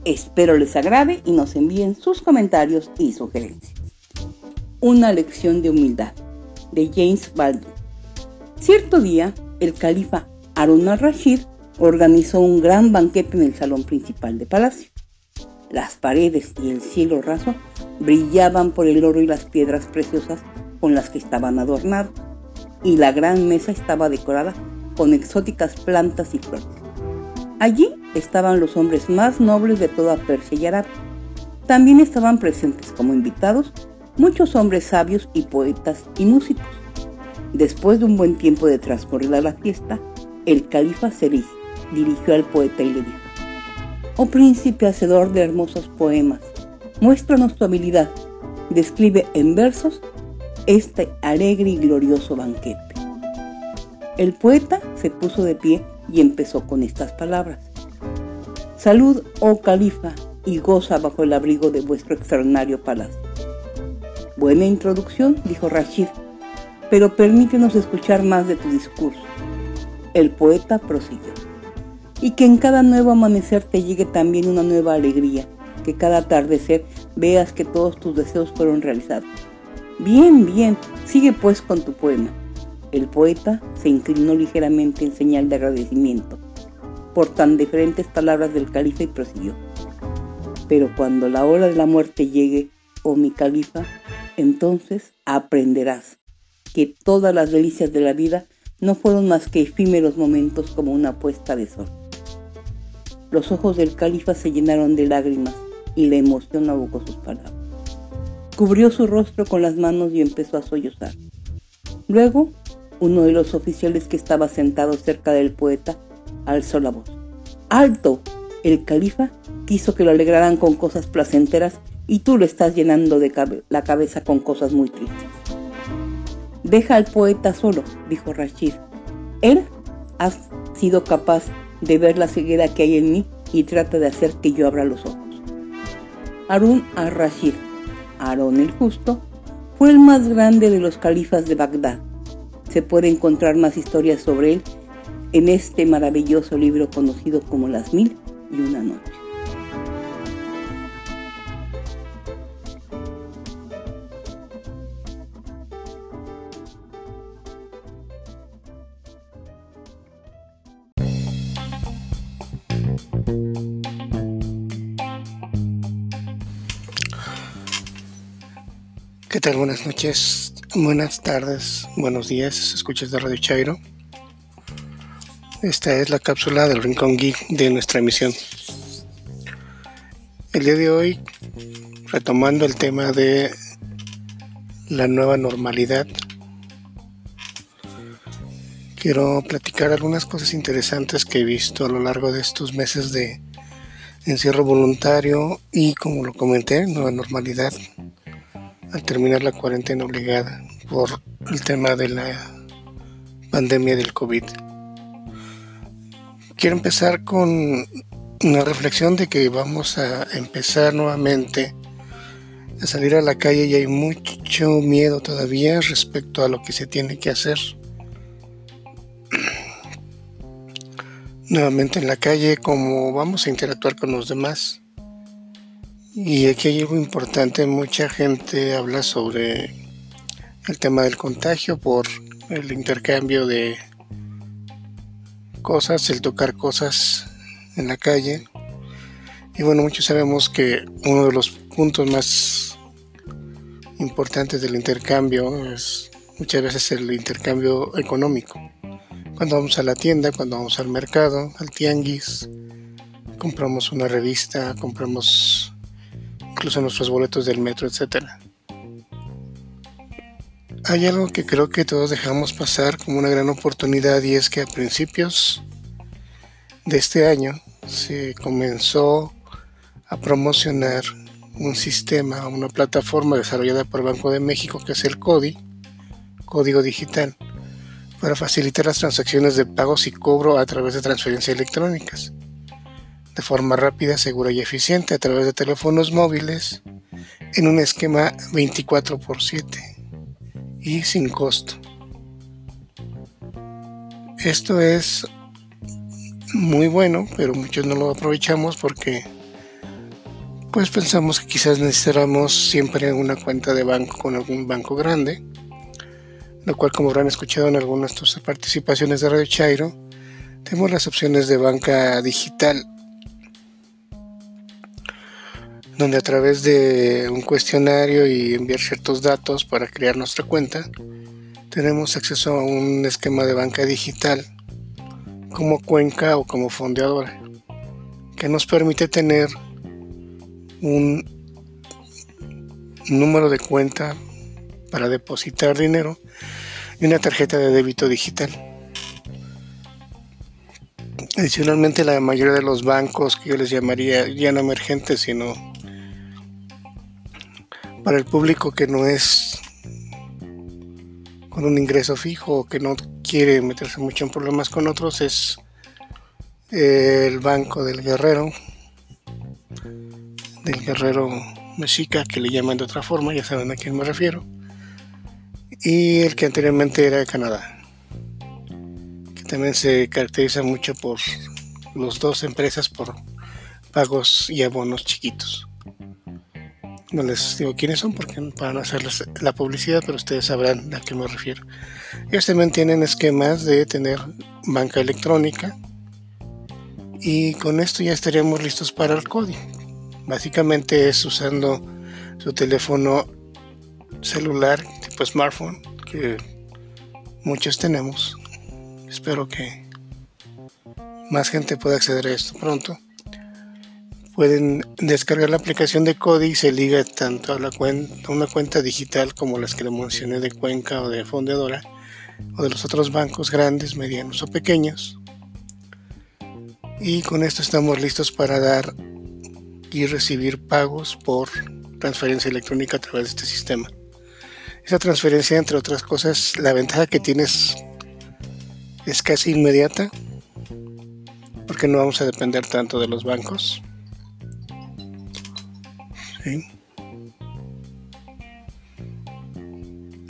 Espero les agrade y nos envíen sus comentarios y sugerencias. Una lección de humildad de James Baldwin. Cierto día, el califa Harun al-Rashid organizó un gran banquete en el salón principal de palacio. Las paredes y el cielo raso brillaban por el oro y las piedras preciosas con las que estaban adornados, y la gran mesa estaba decorada con exóticas plantas y flores. Allí estaban los hombres más nobles de toda Persia y Arabia. También estaban presentes como invitados muchos hombres sabios y poetas y músicos. Después de un buen tiempo de transcurrida la fiesta, el califa se dirigió al poeta y le dijo, Oh príncipe hacedor de hermosos poemas, muéstranos tu habilidad, describe en versos este alegre y glorioso banquete. El poeta se puso de pie y empezó con estas palabras. Salud, oh califa, y goza bajo el abrigo de vuestro extraordinario palacio. Buena introducción, dijo Rashid, pero permítenos escuchar más de tu discurso. El poeta prosiguió. Y que en cada nuevo amanecer te llegue también una nueva alegría, que cada atardecer veas que todos tus deseos fueron realizados. Bien, bien, sigue pues con tu poema. El poeta se inclinó ligeramente en señal de agradecimiento por tan diferentes palabras del califa y prosiguió. Pero cuando la hora de la muerte llegue, oh mi califa, entonces aprenderás que todas las delicias de la vida no fueron más que efímeros momentos como una puesta de sol. Los ojos del califa se llenaron de lágrimas y la emoción ahogó sus palabras. Cubrió su rostro con las manos y empezó a sollozar. Luego, uno de los oficiales que estaba sentado cerca del poeta alzó la voz. ¡Alto! El califa quiso que lo alegraran con cosas placenteras y tú lo estás llenando de la cabeza con cosas muy tristes. Deja al poeta solo, dijo Rashid. Él ha sido capaz de ver la ceguera que hay en mí y trata de hacer que yo abra los ojos. Harun al-Rashid, Aarón el Justo, fue el más grande de los califas de Bagdad. Se puede encontrar más historias sobre él en este maravilloso libro conocido como Las Mil y Una Noche. ¿Qué tal? Buenas noches, buenas tardes, buenos días, escuchas de Radio Chairo. Esta es la cápsula del Rincón Geek de nuestra emisión. El día de hoy, retomando el tema de la nueva normalidad, quiero platicar algunas cosas interesantes que he visto a lo largo de estos meses de encierro voluntario y como lo comenté, nueva normalidad al terminar la cuarentena obligada por el tema de la pandemia del COVID. Quiero empezar con una reflexión de que vamos a empezar nuevamente a salir a la calle y hay mucho miedo todavía respecto a lo que se tiene que hacer. Nuevamente en la calle, como vamos a interactuar con los demás y aquí hay algo importante, mucha gente habla sobre el tema del contagio por el intercambio de cosas, el tocar cosas en la calle. Y bueno, muchos sabemos que uno de los puntos más importantes del intercambio es muchas veces el intercambio económico. Cuando vamos a la tienda, cuando vamos al mercado, al tianguis, compramos una revista, compramos incluso nuestros boletos del metro, etcétera. Hay algo que creo que todos dejamos pasar como una gran oportunidad y es que a principios de este año se comenzó a promocionar un sistema, una plataforma desarrollada por Banco de México que es el CODI, Código Digital, para facilitar las transacciones de pagos y cobro a través de transferencias electrónicas de forma rápida, segura y eficiente a través de teléfonos móviles en un esquema 24 x 7 y sin costo. Esto es muy bueno, pero muchos no lo aprovechamos porque pues pensamos que quizás necesitáramos siempre una cuenta de banco con algún banco grande, lo cual como habrán escuchado en algunas de tus participaciones de Radio Chairo, tenemos las opciones de banca digital donde a través de un cuestionario y enviar ciertos datos para crear nuestra cuenta, tenemos acceso a un esquema de banca digital como cuenca o como fondeadora, que nos permite tener un número de cuenta para depositar dinero y una tarjeta de débito digital. Adicionalmente, la mayoría de los bancos que yo les llamaría ya no emergentes, sino para el público que no es con un ingreso fijo o que no quiere meterse mucho en problemas con otros es el Banco del Guerrero, del Guerrero Mexica, que le llaman de otra forma, ya saben a quién me refiero, y el que anteriormente era de Canadá, que también se caracteriza mucho por los dos empresas por pagos y abonos chiquitos. No les digo quiénes son porque para no hacerles la publicidad, pero ustedes sabrán a qué me refiero. Ellos también tienen esquemas de tener banca electrónica y con esto ya estaríamos listos para el código. Básicamente es usando su teléfono celular tipo smartphone que muchos tenemos. Espero que más gente pueda acceder a esto pronto pueden descargar la aplicación de Kodi y se liga tanto a, la cuenta, una cuenta digital como las que le mencioné de Cuenca o de Fundadora o de los otros bancos grandes, medianos o pequeños. Y con esto estamos listos para dar y recibir pagos por transferencia electrónica a través de este sistema. Esa transferencia, entre otras cosas, la ventaja que tienes es casi inmediata, porque no vamos a depender tanto de los bancos.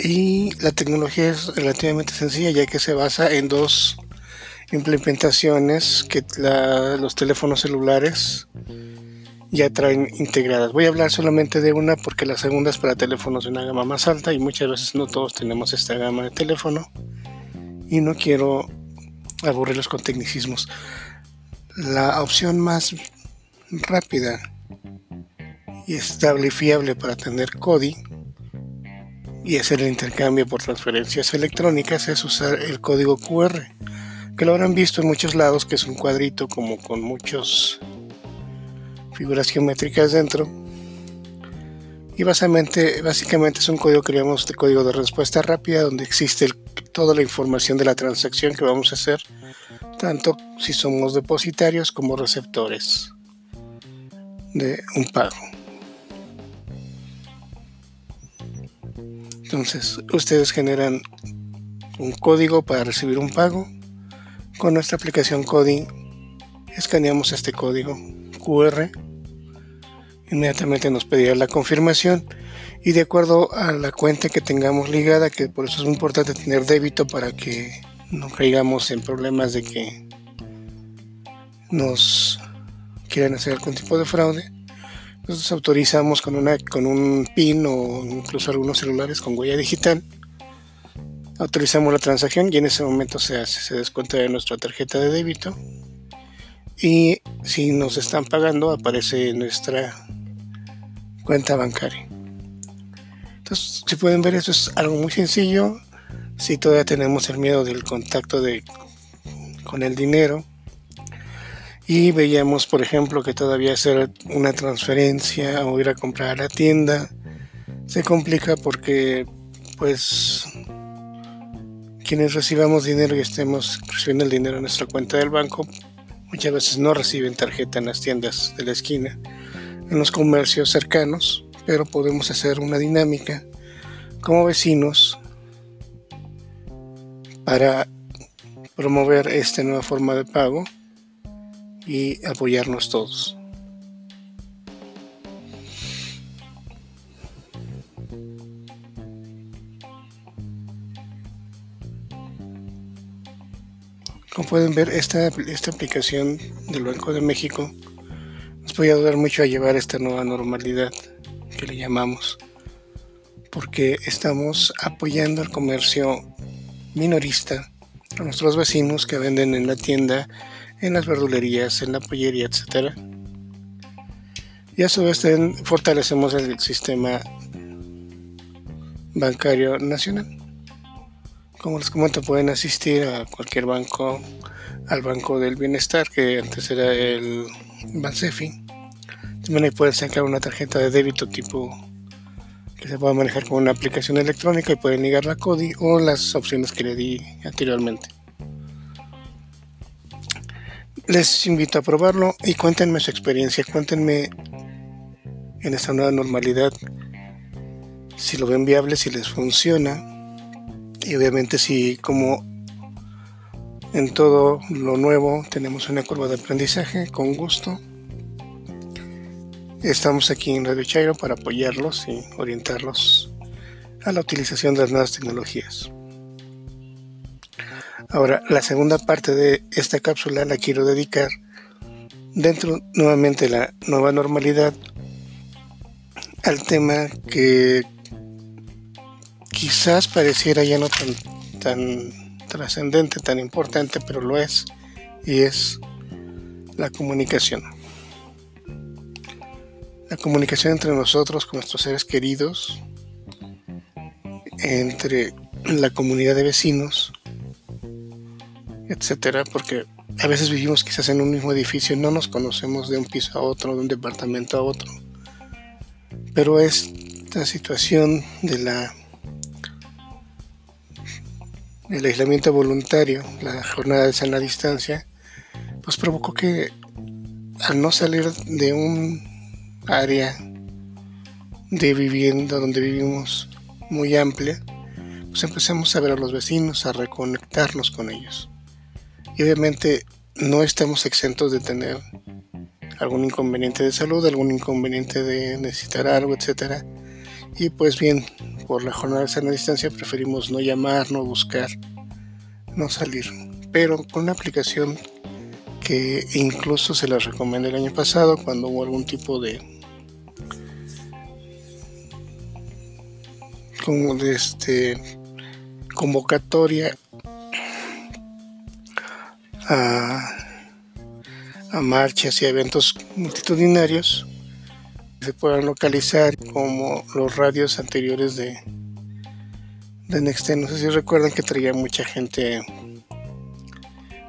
Y la tecnología es relativamente sencilla ya que se basa en dos implementaciones que los teléfonos celulares ya traen integradas. Voy a hablar solamente de una porque la segunda es para teléfonos de una gama más alta y muchas veces no todos tenemos esta gama de teléfono y no quiero aburrirlos con tecnicismos. La opción más rápida estable y fiable para tener CODI y hacer el intercambio por transferencias electrónicas es usar el código QR, que lo habrán visto en muchos lados, que es un cuadrito como con muchas figuras geométricas dentro. Y básicamente, básicamente es un código que llamamos de código de respuesta rápida, donde existe toda la información de la transacción que vamos a hacer, tanto si somos depositarios como receptores de un pago. Entonces, ustedes generan un código para recibir un pago. Con nuestra aplicación Coding, escaneamos este código QR. Inmediatamente nos pedirá la confirmación y de acuerdo a la cuenta que tengamos ligada, que por eso es muy importante tener débito para que no caigamos en problemas de que nos quieran hacer algún tipo de fraude nosotros autorizamos con, una, con un PIN o incluso algunos celulares con huella digital. Autorizamos la transacción y en ese momento se hace, se descuenta de nuestra tarjeta de débito. Y si nos están pagando, aparece nuestra cuenta bancaria. Entonces, si pueden ver, eso es algo muy sencillo. Si todavía tenemos el miedo del contacto de, con el dinero, y veíamos por ejemplo que todavía hacer una transferencia o ir a comprar a la tienda se complica porque pues quienes recibamos dinero y estemos recibiendo el dinero en nuestra cuenta del banco muchas veces no reciben tarjeta en las tiendas de la esquina en los comercios cercanos pero podemos hacer una dinámica como vecinos para promover esta nueva forma de pago y apoyarnos todos. Como pueden ver, esta, esta aplicación del Banco de México nos puede ayudar mucho a llevar esta nueva normalidad que le llamamos, porque estamos apoyando al comercio minorista, a nuestros vecinos que venden en la tienda en las verdulerías, en la pollería, etc. Y a su vez fortalecemos el sistema bancario nacional. Como les comento, pueden asistir a cualquier banco, al Banco del Bienestar, que antes era el Bansefi. También ahí pueden sacar una tarjeta de débito tipo que se pueda manejar con una aplicación electrónica y pueden ligar la CODI o las opciones que le di anteriormente. Les invito a probarlo y cuéntenme su experiencia, cuéntenme en esta nueva normalidad si lo ven viable, si les funciona y obviamente si como en todo lo nuevo tenemos una curva de aprendizaje con gusto. Estamos aquí en Radio Chairo para apoyarlos y orientarlos a la utilización de las nuevas tecnologías. Ahora, la segunda parte de esta cápsula la quiero dedicar dentro nuevamente de la nueva normalidad al tema que quizás pareciera ya no tan, tan trascendente, tan importante, pero lo es, y es la comunicación. La comunicación entre nosotros, con nuestros seres queridos, entre la comunidad de vecinos, etcétera, porque a veces vivimos quizás en un mismo edificio, no nos conocemos de un piso a otro, de un departamento a otro. Pero esta situación de la el aislamiento voluntario, la jornada de sana distancia, pues provocó que al no salir de un área de vivienda donde vivimos muy amplia, pues empezamos a ver a los vecinos, a reconectarnos con ellos. Y obviamente no estamos exentos de tener algún inconveniente de salud, algún inconveniente de necesitar algo, etcétera. Y pues bien, por la jornada de sana distancia preferimos no llamar, no buscar, no salir. Pero con una aplicación que incluso se la recomendé el año pasado cuando hubo algún tipo de como de este convocatoria a, marchas y eventos multitudinarios se puedan localizar como los radios anteriores de, de Nexten. No sé si recuerdan que traía mucha gente,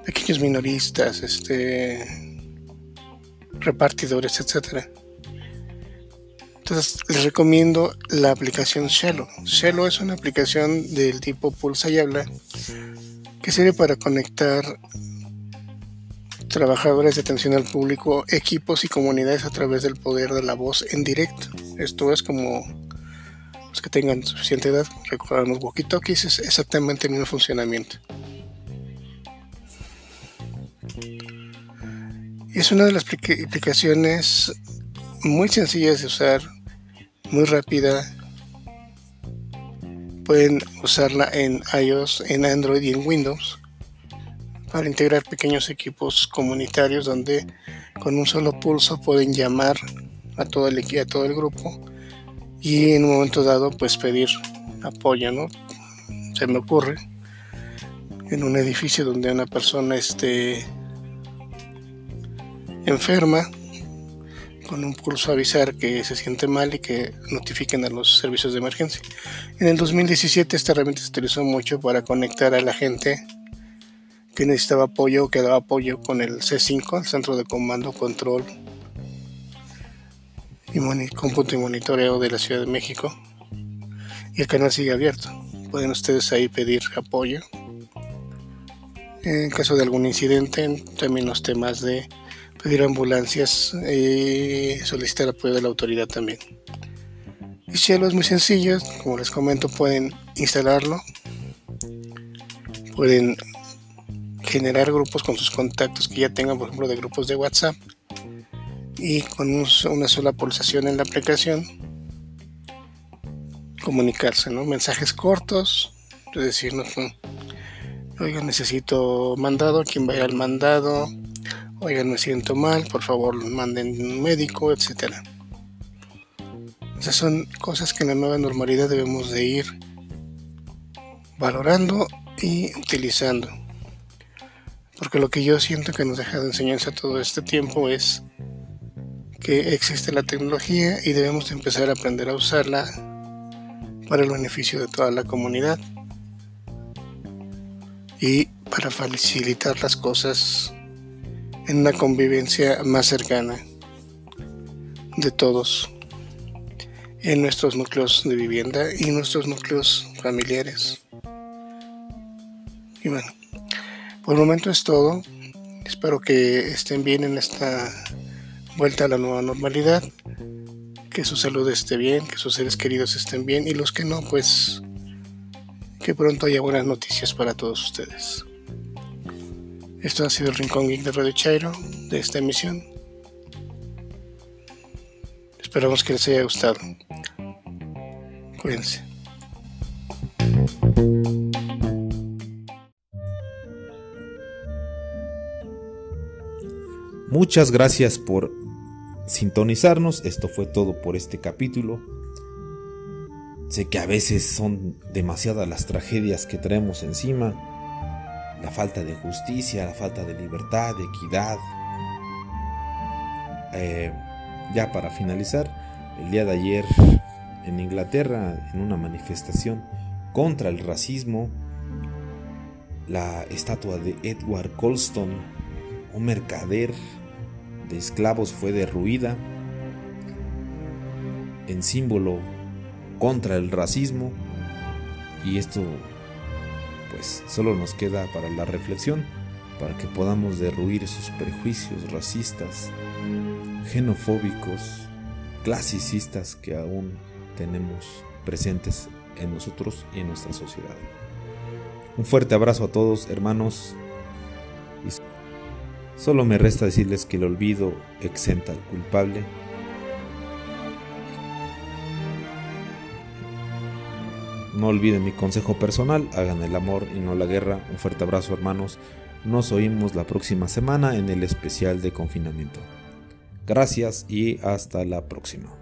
pequeños minoristas, este repartidores, etcétera. Entonces les recomiendo la aplicación Shelo. Shelo es una aplicación del tipo Pulsa y Habla que sirve para conectar trabajadores de atención al público, equipos y comunidades a través del poder de la voz en directo. Esto es como los que tengan suficiente edad recordarán los walkie-talkies, es exactamente el mismo funcionamiento. Es una de las aplicaciones muy sencillas de usar, muy rápida. Pueden usarla en iOS, en Android y en Windows para integrar pequeños equipos comunitarios donde con un solo pulso pueden llamar a todo el a todo el grupo y en un momento dado pues pedir apoyo, ¿no? Se me ocurre en un edificio donde una persona esté enferma con un pulso avisar que se siente mal y que notifiquen a los servicios de emergencia. En el 2017 esta herramienta se utilizó mucho para conectar a la gente que necesitaba apoyo que daba apoyo con el C5, el Centro de Comando, Control y cómputo y monitoreo de la Ciudad de México. Y el canal sigue abierto. Pueden ustedes ahí pedir apoyo. En caso de algún incidente, también los temas de pedir ambulancias y solicitar apoyo de la autoridad también. Y Cielo es muy sencillo, como les comento, pueden instalarlo, pueden generar grupos con sus contactos que ya tengan, por ejemplo, de grupos de WhatsApp y con una sola pulsación en la aplicación comunicarse, ¿no? Mensajes cortos, es decir, no, oiga, necesito mandado, quien vaya al mandado, oigan, me siento mal, por favor, manden un médico, etcétera. Esas son cosas que en la nueva normalidad debemos de ir valorando y utilizando. Porque lo que yo siento que nos deja de enseñanza todo este tiempo es que existe la tecnología y debemos de empezar a aprender a usarla para el beneficio de toda la comunidad y para facilitar las cosas en una convivencia más cercana de todos en nuestros núcleos de vivienda y nuestros núcleos familiares. Y bueno, por el momento es todo. Espero que estén bien en esta vuelta a la nueva normalidad. Que su salud esté bien, que sus seres queridos estén bien y los que no, pues que pronto haya buenas noticias para todos ustedes. Esto ha sido el Rincón Geek de Radio Chairo de esta emisión. Esperamos que les haya gustado. Cuídense. Muchas gracias por sintonizarnos. Esto fue todo por este capítulo. Sé que a veces son demasiadas las tragedias que traemos encima la falta de justicia, la falta de libertad, de equidad. Eh, ya para finalizar, el día de ayer en Inglaterra, en una manifestación contra el racismo, la estatua de Edward Colston un mercader de esclavos fue derruida en símbolo contra el racismo y esto pues solo nos queda para la reflexión para que podamos derruir esos prejuicios racistas, xenofóbicos, clasicistas que aún tenemos presentes en nosotros y en nuestra sociedad. Un fuerte abrazo a todos, hermanos. Solo me resta decirles que el olvido exenta al culpable. No olviden mi consejo personal, hagan el amor y no la guerra. Un fuerte abrazo hermanos. Nos oímos la próxima semana en el especial de confinamiento. Gracias y hasta la próxima.